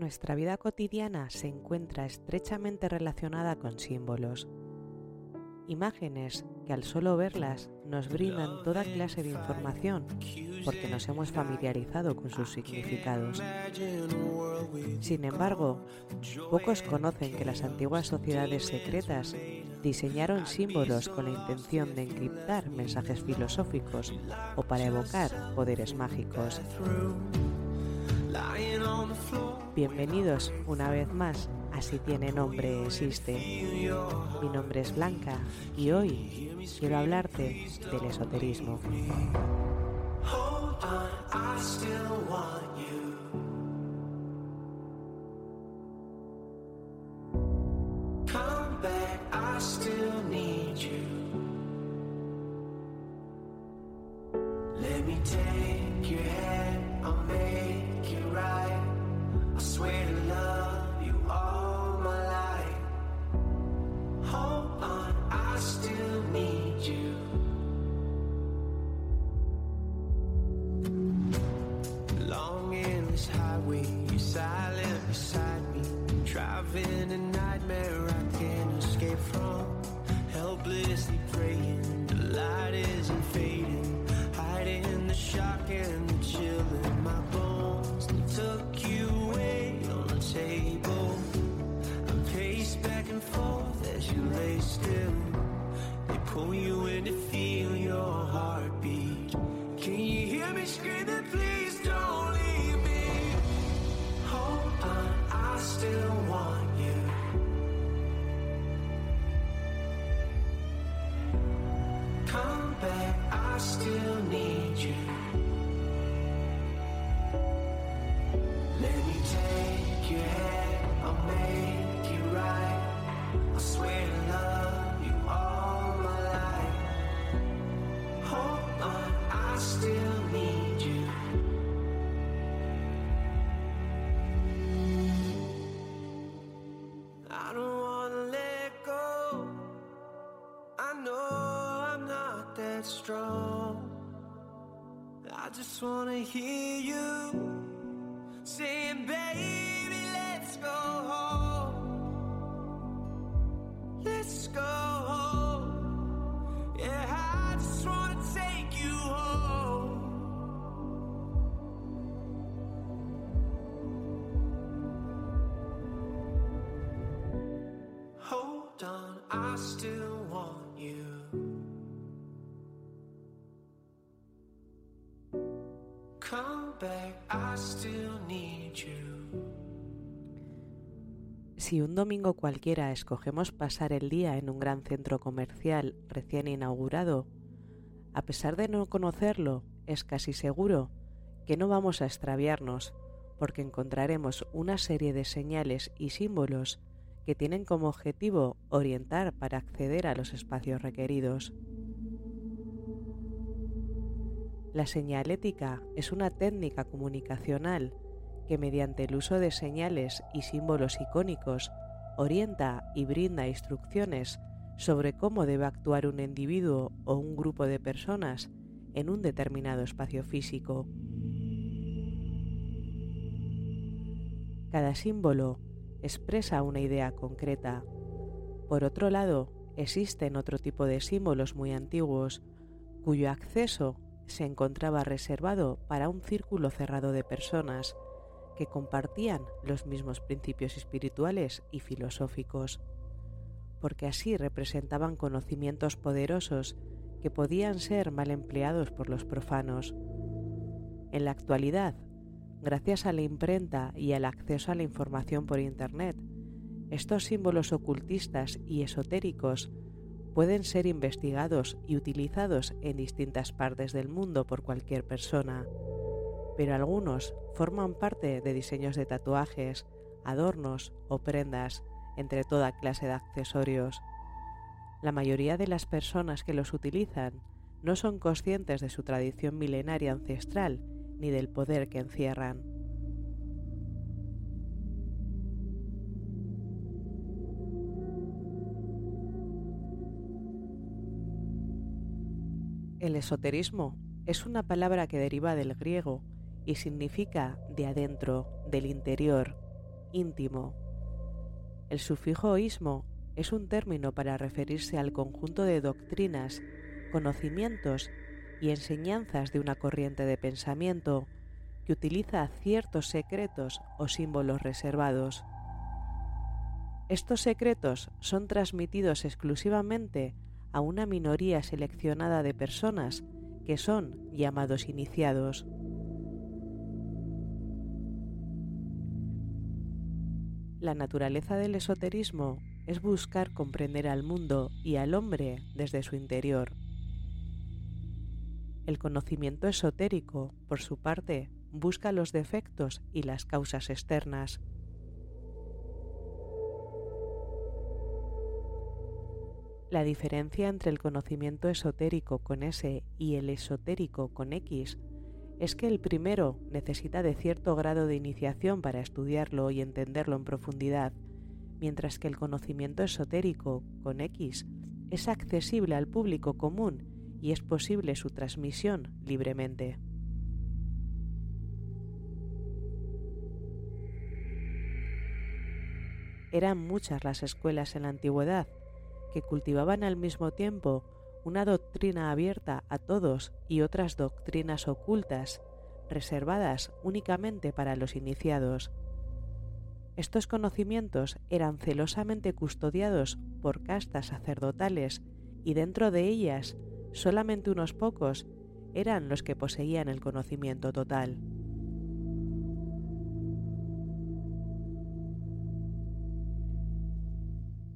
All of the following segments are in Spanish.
Nuestra vida cotidiana se encuentra estrechamente relacionada con símbolos, imágenes que al solo verlas nos brindan toda clase de información porque nos hemos familiarizado con sus significados. Sin embargo, pocos conocen que las antiguas sociedades secretas diseñaron símbolos con la intención de encriptar mensajes filosóficos o para evocar poderes mágicos. Bienvenidos una vez más a Si tiene nombre existe. Mi nombre es Blanca y hoy quiero hablarte del esoterismo. I don't wanna let go. I know I'm not that strong. I just wanna hear you. Si un domingo cualquiera escogemos pasar el día en un gran centro comercial recién inaugurado, a pesar de no conocerlo, es casi seguro que no vamos a extraviarnos porque encontraremos una serie de señales y símbolos que tienen como objetivo orientar para acceder a los espacios requeridos. La señalética es una técnica comunicacional que mediante el uso de señales y símbolos icónicos orienta y brinda instrucciones sobre cómo debe actuar un individuo o un grupo de personas en un determinado espacio físico. Cada símbolo expresa una idea concreta. Por otro lado, existen otro tipo de símbolos muy antiguos cuyo acceso se encontraba reservado para un círculo cerrado de personas que compartían los mismos principios espirituales y filosóficos, porque así representaban conocimientos poderosos que podían ser mal empleados por los profanos. En la actualidad, gracias a la imprenta y al acceso a la información por Internet, estos símbolos ocultistas y esotéricos pueden ser investigados y utilizados en distintas partes del mundo por cualquier persona, pero algunos forman parte de diseños de tatuajes, adornos o prendas, entre toda clase de accesorios. La mayoría de las personas que los utilizan no son conscientes de su tradición milenaria ancestral ni del poder que encierran. El esoterismo es una palabra que deriva del griego y significa de adentro, del interior, íntimo. El sufijo ismo es un término para referirse al conjunto de doctrinas, conocimientos y enseñanzas de una corriente de pensamiento que utiliza ciertos secretos o símbolos reservados. Estos secretos son transmitidos exclusivamente a una minoría seleccionada de personas que son llamados iniciados. La naturaleza del esoterismo es buscar comprender al mundo y al hombre desde su interior. El conocimiento esotérico, por su parte, busca los defectos y las causas externas. La diferencia entre el conocimiento esotérico con S y el esotérico con X es que el primero necesita de cierto grado de iniciación para estudiarlo y entenderlo en profundidad, mientras que el conocimiento esotérico con X es accesible al público común y es posible su transmisión libremente. Eran muchas las escuelas en la antigüedad que cultivaban al mismo tiempo una doctrina abierta a todos y otras doctrinas ocultas, reservadas únicamente para los iniciados. Estos conocimientos eran celosamente custodiados por castas sacerdotales y dentro de ellas solamente unos pocos eran los que poseían el conocimiento total.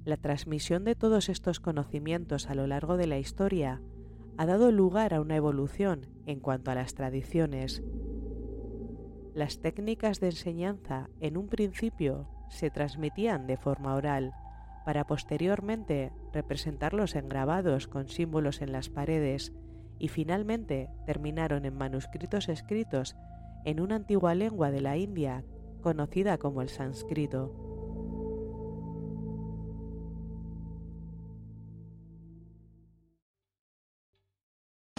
La transmisión de todos estos conocimientos a lo largo de la historia ha dado lugar a una evolución en cuanto a las tradiciones. Las técnicas de enseñanza en un principio se transmitían de forma oral, para posteriormente representarlos en grabados con símbolos en las paredes y finalmente terminaron en manuscritos escritos en una antigua lengua de la India conocida como el sánscrito.